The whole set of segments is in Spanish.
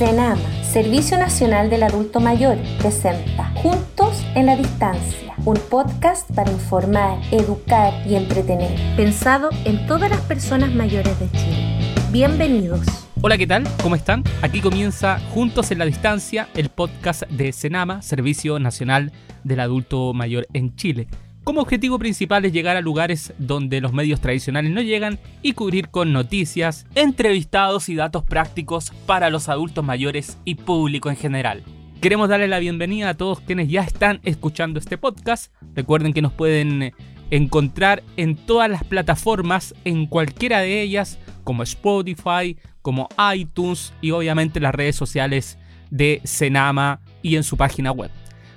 CENAMA, Servicio Nacional del Adulto Mayor, presenta Juntos en la Distancia, un podcast para informar, educar y entretener, pensado en todas las personas mayores de Chile. Bienvenidos. Hola, ¿qué tal? ¿Cómo están? Aquí comienza Juntos en la Distancia, el podcast de CENAMA, Servicio Nacional del Adulto Mayor en Chile. Como objetivo principal es llegar a lugares donde los medios tradicionales no llegan y cubrir con noticias, entrevistados y datos prácticos para los adultos mayores y público en general. Queremos darle la bienvenida a todos quienes ya están escuchando este podcast. Recuerden que nos pueden encontrar en todas las plataformas, en cualquiera de ellas, como Spotify, como iTunes y obviamente las redes sociales de Senama y en su página web.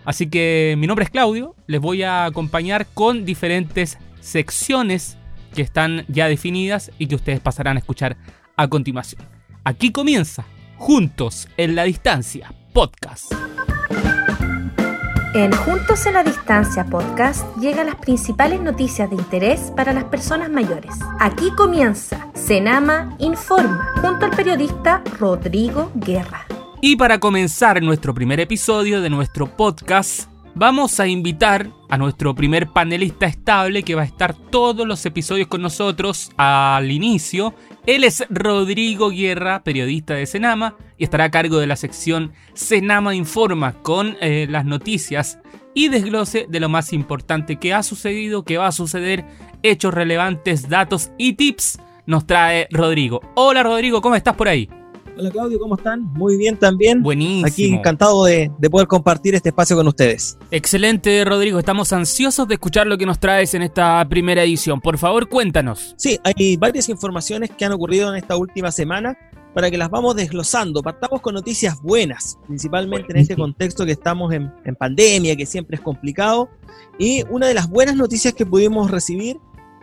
Así que mi nombre es Claudio, les voy a acompañar con diferentes secciones que están ya definidas y que ustedes pasarán a escuchar a continuación. Aquí comienza, Juntos en la Distancia, podcast. En Juntos en la Distancia podcast llegan las principales noticias de interés para las personas mayores. Aquí comienza Senama Informa junto al periodista Rodrigo Guerra. Y para comenzar nuestro primer episodio de nuestro podcast, vamos a invitar a nuestro primer panelista estable que va a estar todos los episodios con nosotros al inicio. Él es Rodrigo Guerra, periodista de Senama, y estará a cargo de la sección Senama Informa con eh, las noticias y desglose de lo más importante que ha sucedido, que va a suceder, hechos relevantes, datos y tips. Nos trae Rodrigo. Hola Rodrigo, ¿cómo estás por ahí? Hola Claudio, ¿cómo están? Muy bien también. Buenísimo. Aquí encantado de, poder compartir este espacio con ustedes. Excelente, Rodrigo. Estamos ansiosos de escuchar lo que nos traes en esta primera edición. Por favor, cuéntanos. Sí, hay varias informaciones que han ocurrido en esta última semana para que las vamos desglosando. Partamos con noticias buenas, principalmente en este contexto que estamos en, en pandemia, que siempre es complicado. Y una de las buenas noticias que pudimos recibir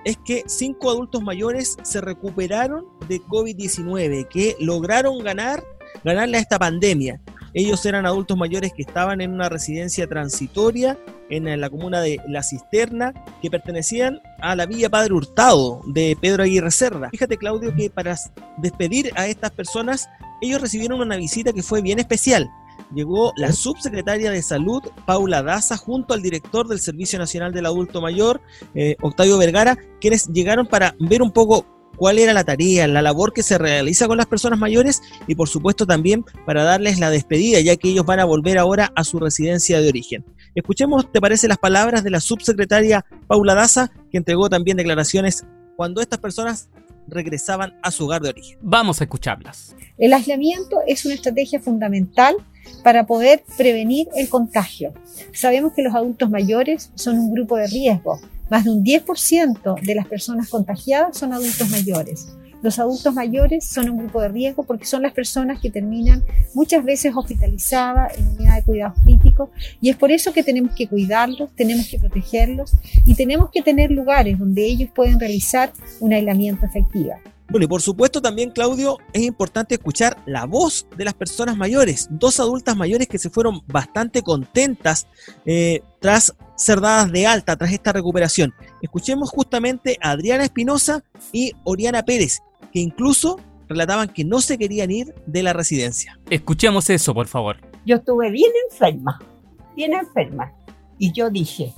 es que cinco adultos mayores se recuperaron de COVID-19, que lograron ganar, ganarle a esta pandemia. Ellos eran adultos mayores que estaban en una residencia transitoria en la comuna de La Cisterna, que pertenecían a la Villa Padre Hurtado de Pedro Aguirre Cerda. Fíjate, Claudio, que para despedir a estas personas, ellos recibieron una visita que fue bien especial llegó la subsecretaria de Salud, Paula Daza, junto al director del Servicio Nacional del Adulto Mayor, eh, Octavio Vergara, quienes llegaron para ver un poco cuál era la tarea, la labor que se realiza con las personas mayores y por supuesto también para darles la despedida, ya que ellos van a volver ahora a su residencia de origen. Escuchemos, ¿te parece las palabras de la subsecretaria Paula Daza, que entregó también declaraciones cuando estas personas regresaban a su hogar de origen? Vamos a escucharlas. El aislamiento es una estrategia fundamental para poder prevenir el contagio. Sabemos que los adultos mayores son un grupo de riesgo. Más de un 10% de las personas contagiadas son adultos mayores. Los adultos mayores son un grupo de riesgo porque son las personas que terminan muchas veces hospitalizadas en unidad de cuidados críticos y es por eso que tenemos que cuidarlos, tenemos que protegerlos y tenemos que tener lugares donde ellos pueden realizar un aislamiento efectivo. Bueno, y por supuesto también, Claudio, es importante escuchar la voz de las personas mayores. Dos adultas mayores que se fueron bastante contentas eh, tras ser dadas de alta, tras esta recuperación. Escuchemos justamente a Adriana Espinosa y Oriana Pérez, que incluso relataban que no se querían ir de la residencia. Escuchemos eso, por favor. Yo estuve bien enferma, bien enferma. Y yo dije,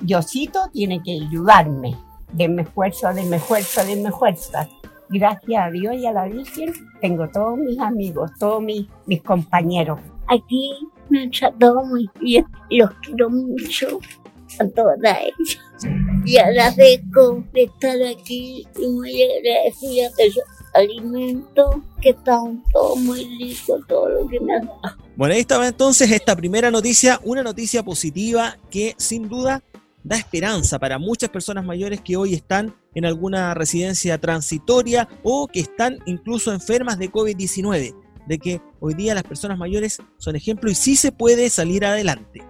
Diosito tiene que ayudarme. Denme fuerza, denme fuerza, denme fuerza gracias a Dios y a la Virgen, tengo todos mis amigos, todos mis, mis compañeros. Aquí me han tratado muy bien, los quiero mucho a todas ellas. Y agradezco de estar aquí y muy agradecida de los alimentos que están todos muy ricos, todo lo que me han dado. Bueno, ahí estaba entonces esta primera noticia, una noticia positiva que sin duda da esperanza para muchas personas mayores que hoy están en alguna residencia transitoria o que están incluso enfermas de COVID-19, de que hoy día las personas mayores son ejemplo y sí se puede salir adelante.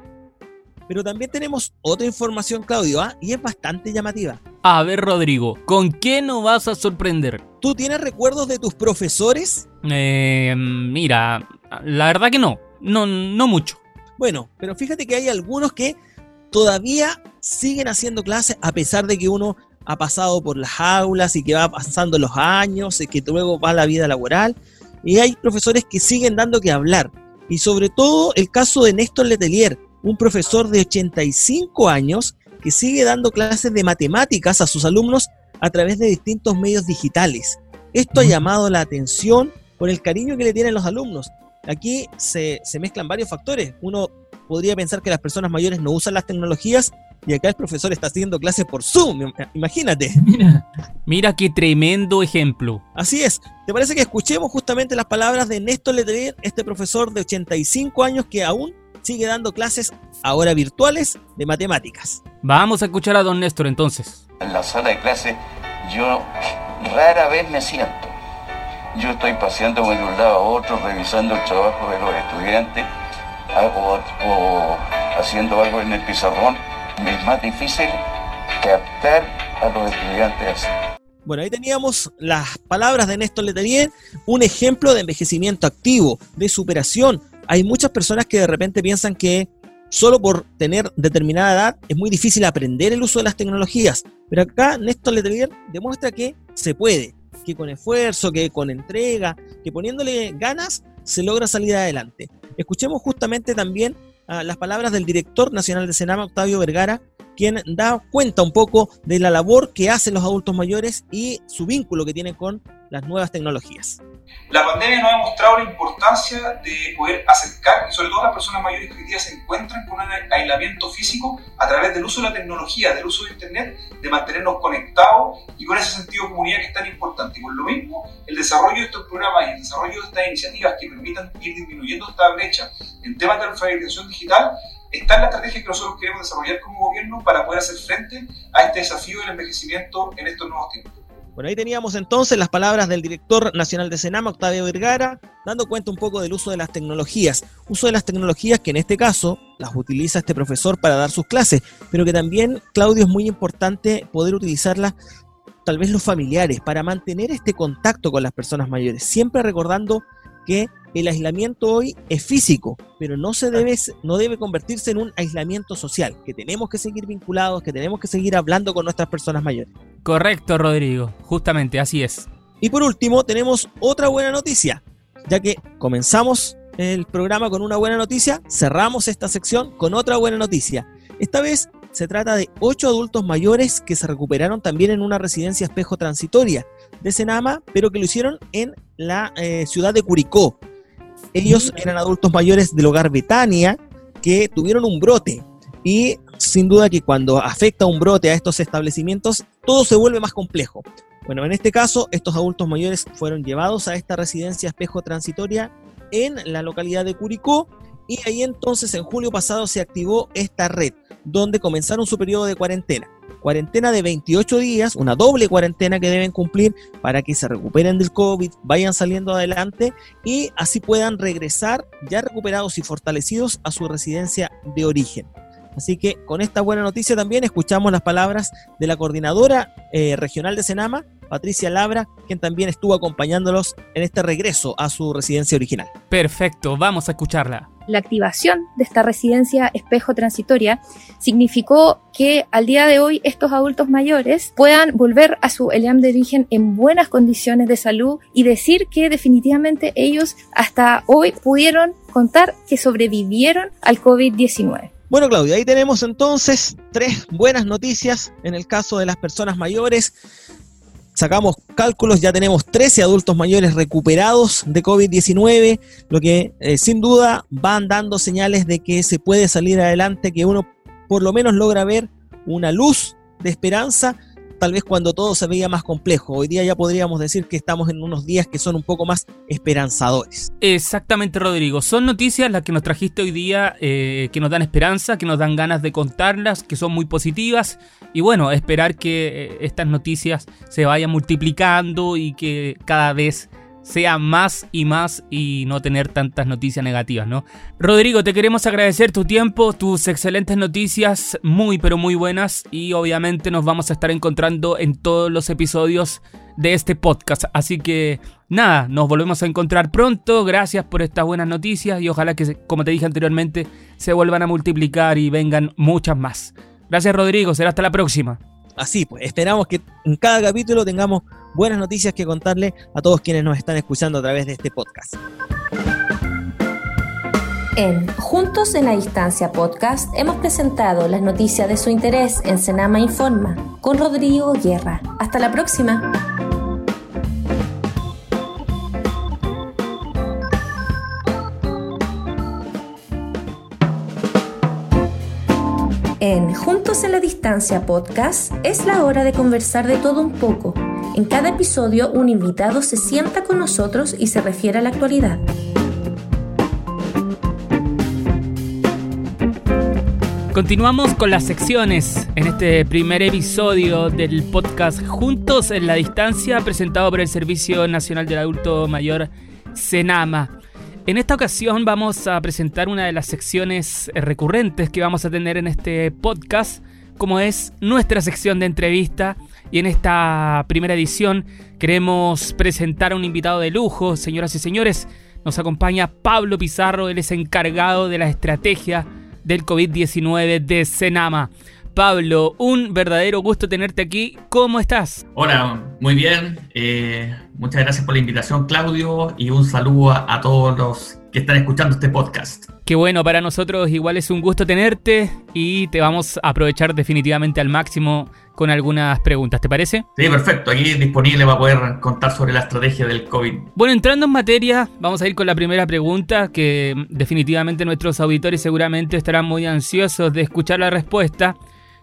Pero también tenemos otra información, Claudio, ¿ah? y es bastante llamativa. A ver, Rodrigo, ¿con qué nos vas a sorprender? ¿Tú tienes recuerdos de tus profesores? Eh, mira, la verdad que no, no, no mucho. Bueno, pero fíjate que hay algunos que todavía siguen haciendo clases a pesar de que uno ha pasado por las aulas y que va pasando los años y que luego va la vida laboral. y hay profesores que siguen dando que hablar. Y sobre todo el caso de Néstor Letelier, un profesor de 85 años que sigue dando clases de matemáticas a sus alumnos a través de distintos medios digitales. Esto ha llamado la atención por el cariño que le tienen los alumnos. Aquí se, se mezclan varios factores. Uno podría pensar que las personas mayores no usan las tecnologías y acá el profesor está haciendo clases por Zoom, imagínate. Mira, mira qué tremendo ejemplo. Así es. ¿Te parece que escuchemos justamente las palabras de Néstor Letelier, este profesor de 85 años que aún sigue dando clases ahora virtuales de matemáticas? Vamos a escuchar a don Néstor entonces. En la sala de clase yo rara vez me siento. Yo estoy paseándome de un lado a otro, revisando el trabajo de los estudiantes o, o haciendo algo en el pizarrón es más difícil captar a los estudiantes Bueno, ahí teníamos las palabras de Néstor Letelier, un ejemplo de envejecimiento activo, de superación. Hay muchas personas que de repente piensan que solo por tener determinada edad es muy difícil aprender el uso de las tecnologías, pero acá Néstor Letelier demuestra que se puede, que con esfuerzo, que con entrega, que poniéndole ganas se logra salir adelante. Escuchemos justamente también las palabras del director nacional de Senama, Octavio Vergara, quien da cuenta un poco de la labor que hacen los adultos mayores y su vínculo que tienen con las nuevas tecnologías. La pandemia nos ha mostrado la importancia de poder acercar, y sobre todo las personas mayores que hoy día se encuentran con un aislamiento físico a través del uso de la tecnología, del uso de Internet, de mantenernos conectados y con ese sentido de comunidad que es tan importante. Y por lo mismo, el desarrollo de estos programas y el desarrollo de estas iniciativas que permitan ir disminuyendo esta brecha en temas de alfabetización digital está en la estrategia que nosotros queremos desarrollar como gobierno para poder hacer frente a este desafío del envejecimiento en estos nuevos tiempos. Bueno, ahí teníamos entonces las palabras del director nacional de Senama, Octavio Vergara, dando cuenta un poco del uso de las tecnologías. Uso de las tecnologías que en este caso las utiliza este profesor para dar sus clases, pero que también, Claudio, es muy importante poder utilizarlas tal vez los familiares para mantener este contacto con las personas mayores, siempre recordando que el aislamiento hoy es físico, pero no se debe, no debe convertirse en un aislamiento social, que tenemos que seguir vinculados, que tenemos que seguir hablando con nuestras personas mayores. Correcto, Rodrigo, justamente así es. Y por último, tenemos otra buena noticia, ya que comenzamos el programa con una buena noticia, cerramos esta sección con otra buena noticia. Esta vez se trata de ocho adultos mayores que se recuperaron también en una residencia espejo transitoria de Senama, pero que lo hicieron en la eh, ciudad de Curicó. Ellos eran adultos mayores del hogar Betania que tuvieron un brote y sin duda que cuando afecta un brote a estos establecimientos, todo se vuelve más complejo. Bueno, en este caso, estos adultos mayores fueron llevados a esta residencia espejo transitoria en la localidad de Curicó y ahí entonces en julio pasado se activó esta red, donde comenzaron su periodo de cuarentena cuarentena de 28 días, una doble cuarentena que deben cumplir para que se recuperen del COVID, vayan saliendo adelante y así puedan regresar ya recuperados y fortalecidos a su residencia de origen. Así que con esta buena noticia también escuchamos las palabras de la coordinadora eh, regional de Senama, Patricia Labra, quien también estuvo acompañándolos en este regreso a su residencia original. Perfecto, vamos a escucharla. La activación de esta residencia espejo transitoria significó que al día de hoy estos adultos mayores puedan volver a su ELEAM de origen en buenas condiciones de salud y decir que definitivamente ellos hasta hoy pudieron contar que sobrevivieron al COVID-19. Bueno, Claudia, ahí tenemos entonces tres buenas noticias en el caso de las personas mayores sacamos cálculos, ya tenemos 13 adultos mayores recuperados de COVID-19, lo que eh, sin duda van dando señales de que se puede salir adelante, que uno por lo menos logra ver una luz de esperanza tal vez cuando todo se veía más complejo. Hoy día ya podríamos decir que estamos en unos días que son un poco más esperanzadores. Exactamente, Rodrigo. Son noticias las que nos trajiste hoy día eh, que nos dan esperanza, que nos dan ganas de contarlas, que son muy positivas. Y bueno, esperar que eh, estas noticias se vayan multiplicando y que cada vez sea más y más y no tener tantas noticias negativas, ¿no? Rodrigo, te queremos agradecer tu tiempo, tus excelentes noticias, muy pero muy buenas y obviamente nos vamos a estar encontrando en todos los episodios de este podcast. Así que nada, nos volvemos a encontrar pronto. Gracias por estas buenas noticias y ojalá que, como te dije anteriormente, se vuelvan a multiplicar y vengan muchas más. Gracias Rodrigo, será hasta la próxima. Así pues, esperamos que en cada capítulo tengamos buenas noticias que contarle a todos quienes nos están escuchando a través de este podcast. En Juntos en la Distancia podcast hemos presentado las noticias de su interés en Senama Informa con Rodrigo Guerra. Hasta la próxima. Juntos en la Distancia podcast es la hora de conversar de todo un poco. En cada episodio un invitado se sienta con nosotros y se refiere a la actualidad. Continuamos con las secciones en este primer episodio del podcast Juntos en la Distancia presentado por el Servicio Nacional del Adulto Mayor Senama. En esta ocasión vamos a presentar una de las secciones recurrentes que vamos a tener en este podcast, como es nuestra sección de entrevista. Y en esta primera edición queremos presentar a un invitado de lujo, señoras y señores. Nos acompaña Pablo Pizarro, él es encargado de la estrategia del COVID-19 de Senama. Pablo, un verdadero gusto tenerte aquí. ¿Cómo estás? Hola, muy bien. Eh, muchas gracias por la invitación, Claudio, y un saludo a, a, todos los que están escuchando este podcast. Qué bueno, para nosotros igual es un gusto tenerte y te vamos a aprovechar definitivamente al máximo con algunas preguntas, ¿te parece? Sí, perfecto. Aquí disponible para poder contar sobre la estrategia del COVID. Bueno, entrando en materia, vamos a ir con la primera pregunta que definitivamente nuestros auditores seguramente estarán muy ansiosos de escuchar la respuesta.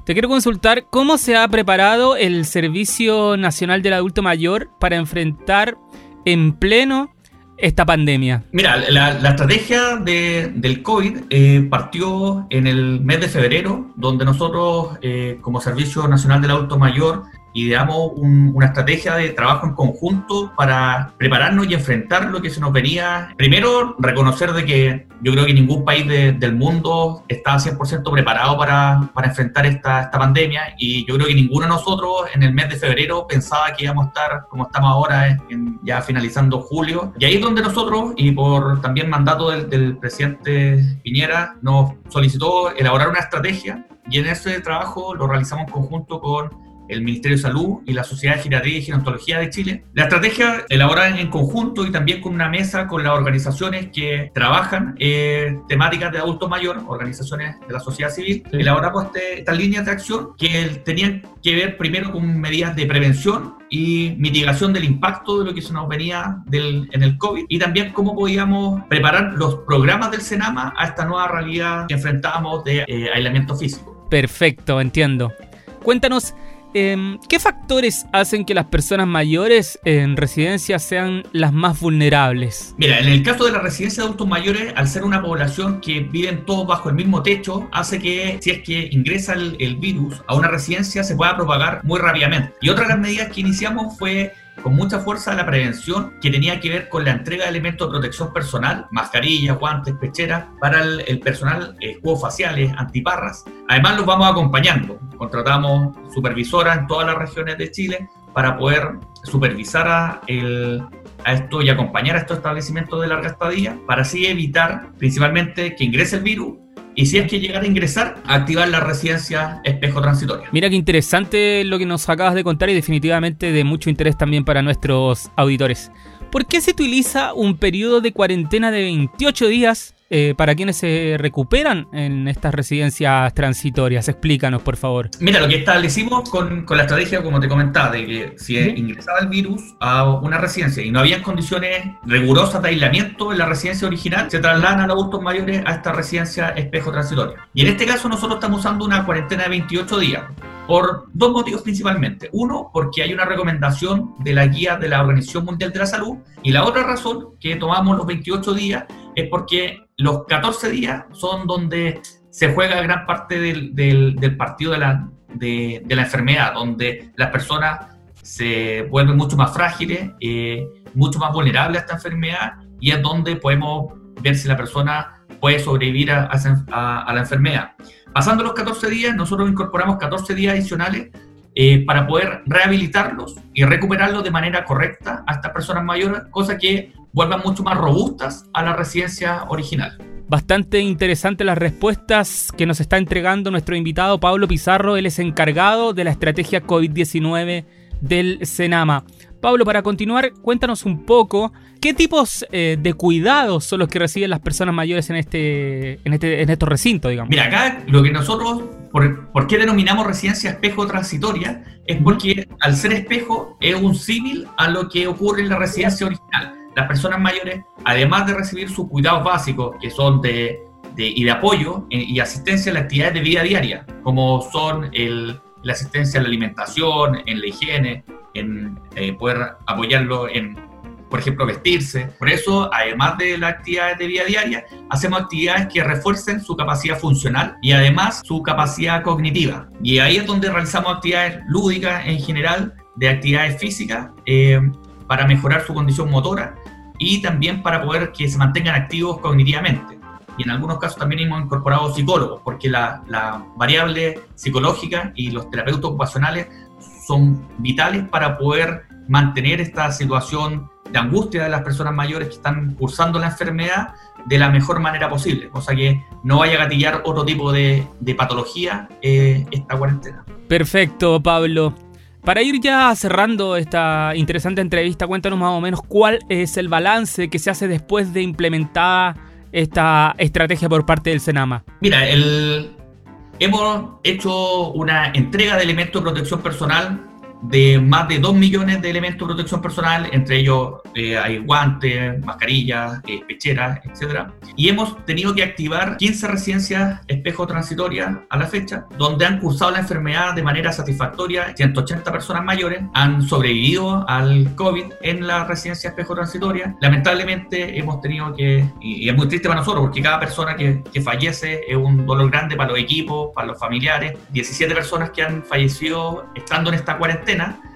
Te quiero consultar cómo se ha preparado el Servicio Nacional del Adulto Mayor para enfrentar en pleno esta pandemia? Mira, la, estrategia de, del COVID eh, partió en el mes de febrero, donde nosotros, eh, como Servicio Nacional del Adulto Mayor, ideamos un, una estrategia de trabajo en conjunto para prepararnos y enfrentar lo que se nos venía. Primero, reconocer de que yo creo que ningún país de, del mundo está 100% preparado para, para enfrentar esta, esta, pandemia y yo creo que ninguno de nosotros en el mes de febrero pensaba que íbamos a estar como estamos ahora, en, ya finalizando julio. Y ahí es donde nosotros, y por también mandato del, del presidente Piñera, nos solicitó elaborar una estrategia y en ese trabajo lo realizamos en conjunto con el Ministerio de Salud y la Sociedad de Geriatría y Gerontología de Chile. La estrategia elaborada en conjunto y también con una mesa con las organizaciones que trabajan eh, temáticas de adulto mayor, organizaciones de la sociedad civil, sí. elaboramos este, estas líneas de acción que tenían que ver primero con medidas de prevención y mitigación del impacto de lo que se nos venía del, en el COVID y también cómo podíamos preparar los programas del Senama a esta nueva realidad que enfrentábamos de eh, aislamiento físico. Perfecto, entiendo. Cuéntanos eh, ¿Qué factores hacen que las personas mayores en residencia sean las más vulnerables? Mira, en el caso de la residencia de adultos mayores, al ser una población que viven todos bajo el mismo techo, hace que si es que ingresa el virus a una residencia se pueda propagar muy rápidamente. Y otra de las medidas que iniciamos fue con mucha fuerza la prevención que tenía que ver con la entrega de elementos de protección personal, mascarillas, guantes, pecheras, para el, personal, escudos faciales, antiparras. Además los vamos acompañando. Contratamos supervisoras en todas las regiones de Chile para poder supervisar a esto y acompañar a estos establecimientos de larga estadía para así evitar principalmente que ingrese el virus y si es que llegara a ingresar, activar la residencia espejo transitoria. Mira qué interesante lo que nos acabas de contar y definitivamente de mucho interés también para nuestros auditores. ¿Por qué se utiliza un periodo de cuarentena de 28 días eh, para quienes se recuperan en estas residencias transitorias? Explícanos, por favor. Mira, lo que establecimos con, con la estrategia, como te comentaba, de que si ¿Sí? ingresaba el virus a una residencia y no había condiciones rigurosas de aislamiento en la residencia original, se trasladan a los adultos mayores a esta residencia espejo transitoria. Y en este caso nosotros estamos usando una cuarentena de 28 días por dos motivos principalmente. Uno, porque hay una recomendación de la guía de la Organización Mundial de la Salud y la otra razón que tomamos los 28 días es porque los 14 días son donde se juega gran parte del, del, partido de la, de, la enfermedad, donde las personas se vuelven mucho más frágiles, eh, mucho más vulnerables a esta enfermedad y es donde podemos ver si la persona puede sobrevivir a la enfermedad. Pasando los 14 días, nosotros incorporamos 14 días adicionales eh, para poder rehabilitarlos y recuperarlos de manera correcta a estas personas mayores, cosa que vuelvan mucho más robustas a la residencia original. Bastante interesante las respuestas que nos está entregando nuestro invitado Pablo Pizarro. Él es encargado de la estrategia COVID-19 del Senama. Pablo, para continuar, cuéntanos un poco qué tipos eh, de cuidados son los que reciben las personas mayores en este, en este, en estos recintos, digamos. Mira, acá lo que nosotros, por, qué denominamos residencia espejo transitoria? Es porque al ser espejo es un símil a lo que ocurre en la residencia original. Las personas mayores, además de recibir sus cuidados básicos, que son de, y de apoyo y asistencia a las actividades de vida diaria, como son el, la asistencia a la alimentación, en la higiene, en eh, poder apoyarlo en, por ejemplo, vestirse. Por eso, además de las actividades de vida diaria, hacemos actividades que refuercen su capacidad funcional y además su capacidad cognitiva. Y ahí es donde realizamos actividades lúdicas en general, de actividades físicas, eh, para mejorar su condición motora y también para poder que se mantengan activos cognitivamente y en algunos casos también hemos incorporado psicólogos, porque la, la, variable psicológica y los terapeutas ocupacionales son vitales para poder mantener esta situación de angustia de las personas mayores que están cursando la enfermedad de la mejor manera posible, cosa que no vaya a gatillar otro tipo de, de patología eh, esta cuarentena. Perfecto, Pablo. Para ir ya cerrando esta interesante entrevista, cuéntanos más o menos cuál es el balance que se hace después de implementada esta estrategia por parte del Senama. Mira, el, Hemos hecho una entrega de elementos de protección personal de más de 2 millones de elementos de protección personal, entre ellos eh, hay guantes, mascarillas, eh, pecheras, etc. Y hemos tenido que activar 15 residencias espejo transitorias a la fecha, donde han cursado la enfermedad de manera satisfactoria. 180 personas mayores han sobrevivido al COVID en la residencia espejo transitoria. Lamentablemente hemos tenido que, y, es muy triste para nosotros, porque cada persona que, que fallece es un dolor grande para los equipos, para los familiares. 17 personas que han fallecido estando en esta cuarentena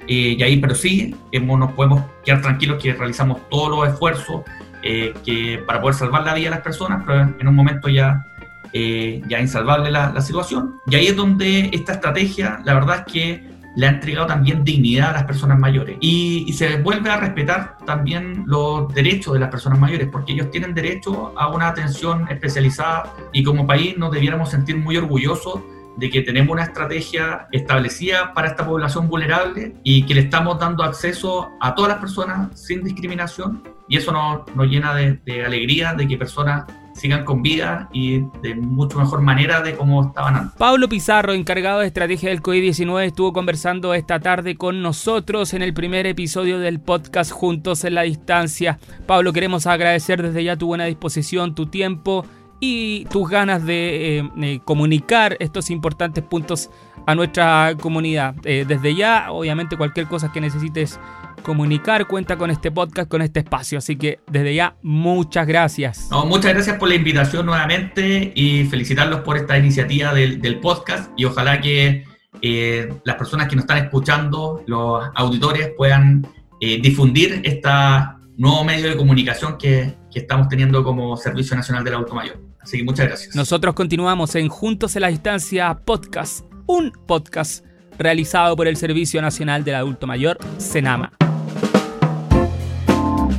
eh, y ahí, pero sí, hemos, nos podemos quedar tranquilos que realizamos todos los esfuerzos eh, que, para poder salvar la vida de las personas, pero en un momento ya, eh, ya insalvable la, la, situación. Y ahí es donde esta estrategia, la verdad es que le ha entregado también dignidad a las personas mayores. Y, y, se vuelve a respetar también los derechos de las personas mayores, porque ellos tienen derecho a una atención especializada y como país nos debiéramos sentir muy orgullosos de que tenemos una estrategia establecida para esta población vulnerable y que le estamos dando acceso a todas las personas sin discriminación y eso nos, nos llena de, de, alegría de que personas sigan con vida y de mucho mejor manera de cómo estaban antes. Pablo Pizarro, encargado de estrategia del COVID-19, estuvo conversando esta tarde con nosotros en el primer episodio del podcast Juntos en la Distancia. Pablo, queremos agradecer desde ya tu buena disposición, tu tiempo y tus ganas de eh, eh, comunicar estos importantes puntos a nuestra comunidad. Eh, desde ya, obviamente, cualquier cosa que necesites comunicar cuenta con este podcast, con este espacio. Así que desde ya, muchas gracias. No, muchas gracias por la invitación nuevamente y felicitarlos por esta iniciativa del, podcast y ojalá que las personas que nos están escuchando, los auditores, puedan difundir este nuevo medio de comunicación que, que estamos teniendo como Servicio Nacional del Auto Mayor. Así que muchas gracias. Nosotros continuamos en Juntos en la Distancia Podcast, un podcast realizado por el Servicio Nacional del Adulto Mayor, Senama.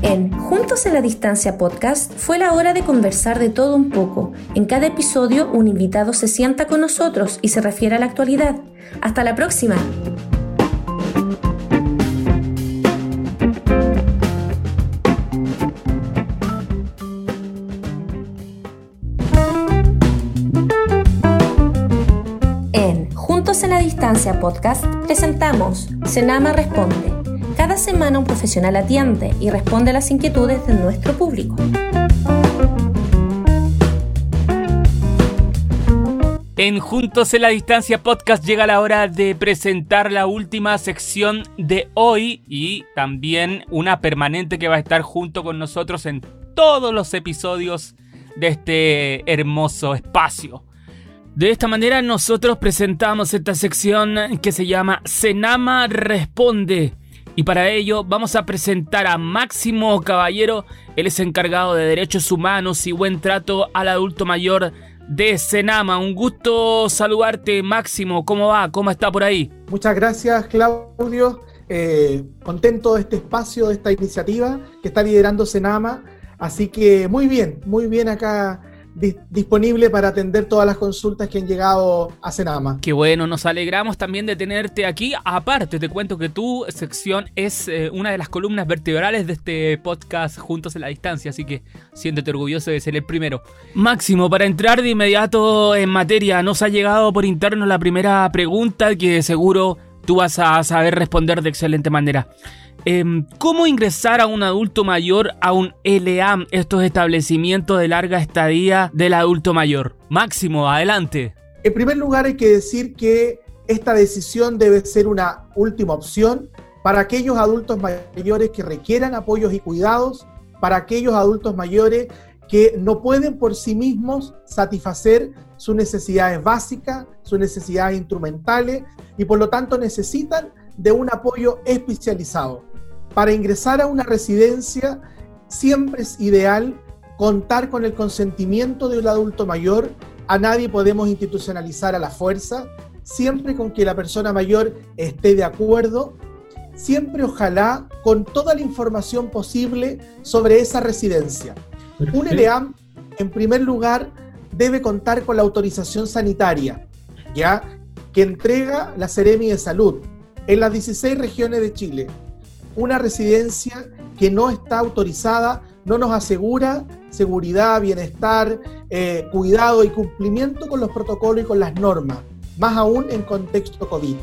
En Juntos en la Distancia podcast fue la hora de conversar de todo un poco. En cada episodio un invitado se sienta con nosotros y se refiere a la actualidad. Hasta la próxima. Distancia podcast presentamos Senama Responde. Cada semana un profesional atiende y responde a las inquietudes de nuestro público. En Juntos en la Distancia podcast llega la hora de presentar la última sección de hoy y también una permanente que va a estar junto con nosotros en todos los episodios de este hermoso espacio. De esta manera nosotros presentamos esta sección que se llama Senama Responde. Y para ello vamos a presentar a Máximo Caballero. Él es encargado de derechos humanos y buen trato al adulto mayor de Senama. Un gusto saludarte Máximo. ¿Cómo va? ¿Cómo está por ahí? Muchas gracias Claudio. Eh, contento de este espacio, de esta iniciativa que está liderando Senama. Así que muy bien, muy bien acá disponible para atender todas las consultas que han llegado a Senama. Qué bueno, nos alegramos también de tenerte aquí. Aparte, te cuento que tu sección es eh, una de las columnas vertebrales de este podcast Juntos en la Distancia, así que siéntete orgulloso de ser el primero. Máximo, para entrar de inmediato en materia, nos ha llegado por interno la primera pregunta que seguro tú vas a saber responder de excelente manera. Em, ¿Cómo ingresar a un adulto mayor a un LEAM, estos establecimientos de larga estadía del adulto mayor? Máximo, adelante. En primer lugar, hay que decir que esta decisión debe ser una última opción para aquellos adultos mayores que requieran apoyos y cuidados, para aquellos adultos mayores que no pueden por sí mismos satisfacer sus necesidades básicas, sus necesidades instrumentales y por lo tanto necesitan de un apoyo especializado. Para ingresar a una residencia siempre es ideal contar con el consentimiento de un adulto mayor. A nadie podemos institucionalizar a la fuerza, siempre con que la persona mayor esté de acuerdo, siempre ojalá con toda la información posible sobre esa residencia. Un ELEAM, en primer lugar, debe contar con la autorización sanitaria, ya que entrega la Seremi de Salud en las 16 regiones de Chile una residencia que no está autorizada no nos asegura seguridad, bienestar, eh, cuidado y cumplimiento con los protocolos y con las normas, más aún en contexto COVID.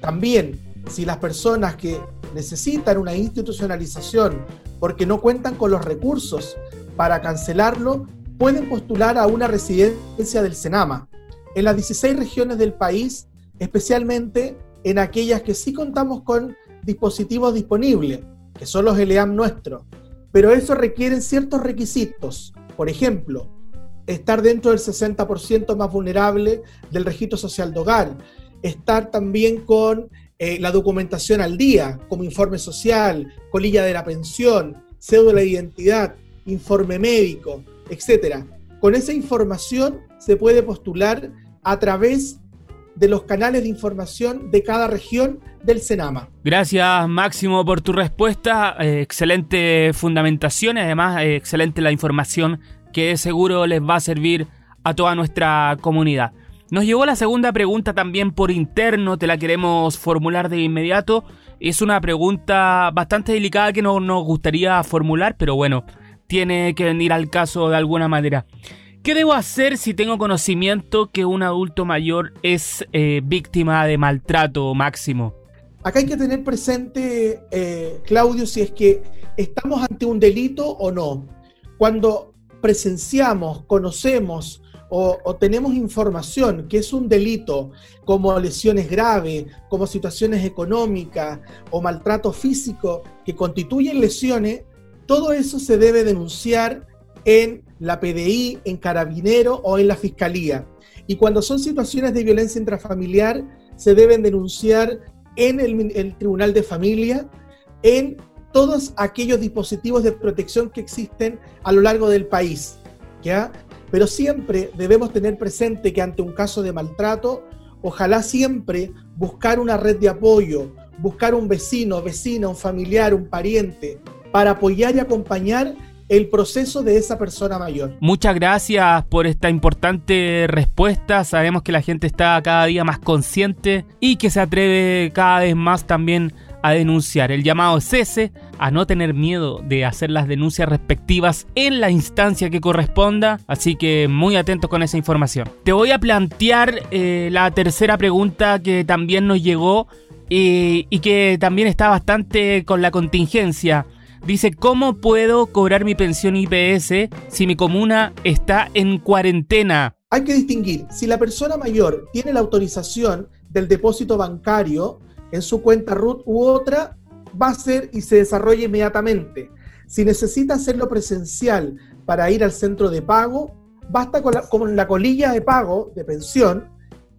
También, si las personas que necesitan una institucionalización porque no cuentan con los recursos para cancelarlo, pueden postular a una residencia del Senama. En las 16 regiones del país, especialmente en aquellas que sí contamos con dispositivos disponibles, que son los LEAM nuestros, pero eso requiere ciertos requisitos. Por ejemplo, estar dentro del 60% más vulnerable del registro social de hogar, estar también con eh, la documentación al día, como informe social, colilla de la pensión, cédula de identidad, informe médico, etc. Con esa información se puede postular a través de los canales de información de cada región del Senama. Gracias Máximo por tu respuesta, eh, excelente fundamentación además eh, excelente la información que seguro les va a servir a toda nuestra comunidad. Nos llegó la segunda pregunta también por interno, te la queremos formular de inmediato. Es una pregunta bastante delicada que no nos gustaría formular, pero bueno, tiene que venir al caso de alguna manera. ¿Qué debo hacer si tengo conocimiento que un adulto mayor es eh, víctima de maltrato máximo? Acá hay que tener presente, eh, Claudio, si es que estamos ante un delito o no. Cuando presenciamos, conocemos o, o, tenemos información que es un delito, como lesiones graves, como situaciones económicas o maltrato físico que constituyen lesiones, todo eso se debe denunciar en la PDI, en Carabinero o en la Fiscalía. Y cuando son situaciones de violencia intrafamiliar, se deben denunciar en el, Tribunal de Familia, en todos aquellos dispositivos de protección que existen a lo largo del país. ¿ya? Pero siempre debemos tener presente que ante un caso de maltrato, ojalá siempre buscar una red de apoyo, buscar un vecino, vecina, un familiar, un pariente, para apoyar y acompañar el proceso de esa persona mayor. Muchas gracias por esta importante respuesta. Sabemos que la gente está cada día más consciente y que se atreve cada vez más también a denunciar. El llamado es ese, a no tener miedo de hacer las denuncias respectivas en la instancia que corresponda, así que muy atentos con esa información. Te voy a plantear eh, la tercera pregunta que también nos llegó y que también está bastante con la contingencia. Dice, ¿cómo puedo cobrar mi pensión IPS si mi comuna está en cuarentena? Hay que distinguir, si la persona mayor tiene la autorización del depósito bancario en su cuenta RUT u otra, va a ser y se desarrolla inmediatamente. Si necesita hacerlo presencial para ir al centro de pago, basta con la, colilla de pago de pensión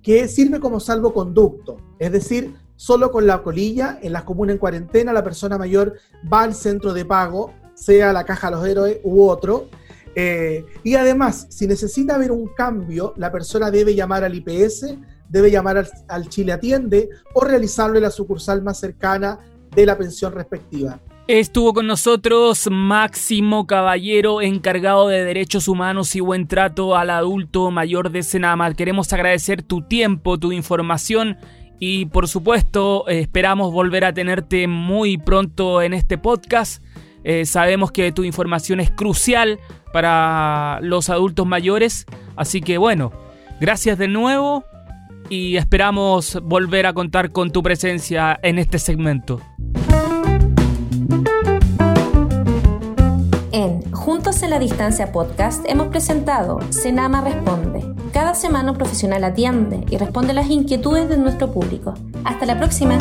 que sirve como salvoconducto. Es decir, solo con la colilla, en las comunas en cuarentena, la persona mayor va al centro de pago, sea la Caja de los Héroes u otro. Eh, y además, si necesita ver un cambio, la persona debe llamar al IPS, debe llamar al, Chile Atiende o realizarlo en la sucursal más cercana de la pensión respectiva. Estuvo con nosotros Máximo Caballero, encargado de Derechos Humanos y Buen Trato al Adulto Mayor de Senamar. Queremos agradecer tu tiempo, tu información y por supuesto esperamos volver a tenerte muy pronto en este podcast. Eh, sabemos que tu información es crucial para los adultos mayores, así que bueno, gracias de nuevo y esperamos volver a contar con tu presencia en este segmento. En Juntos en la Distancia podcast hemos presentado Senama Responde. Cada semana un profesional atiende y responde las inquietudes de nuestro público. Hasta la próxima.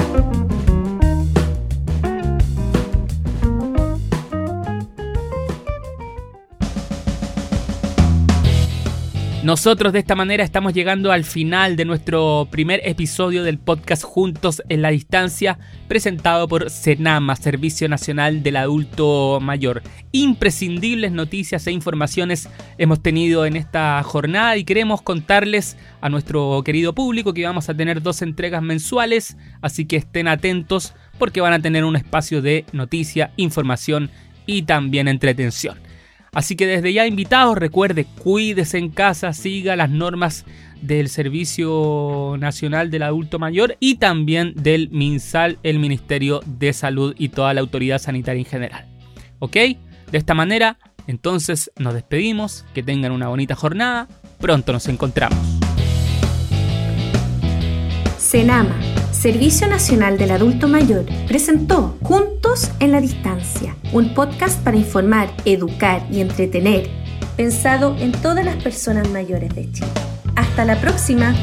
Nosotros de esta manera estamos llegando al final de nuestro primer episodio del podcast Juntos en la Distancia, presentado por Senama, Servicio Nacional del Adulto Mayor. Imprescindibles noticias e informaciones hemos tenido en esta jornada y queremos contarles a nuestro querido público que vamos a tener dos entregas mensuales, así que estén atentos porque van a tener un espacio de noticia, información y también entretención. Así que desde ya invitados, recuerde, cuídese en casa, siga las normas del Servicio Nacional del Adulto Mayor y también del MinSal, el Ministerio de Salud y toda la autoridad sanitaria en general. ¿Ok? De esta manera, entonces nos despedimos, que tengan una bonita jornada, pronto nos encontramos. Senama Servicio Nacional del Adulto Mayor presentó Juntos en la Distancia, un podcast para informar, educar y entretener, pensado en todas las personas mayores de Chile. Hasta la próxima.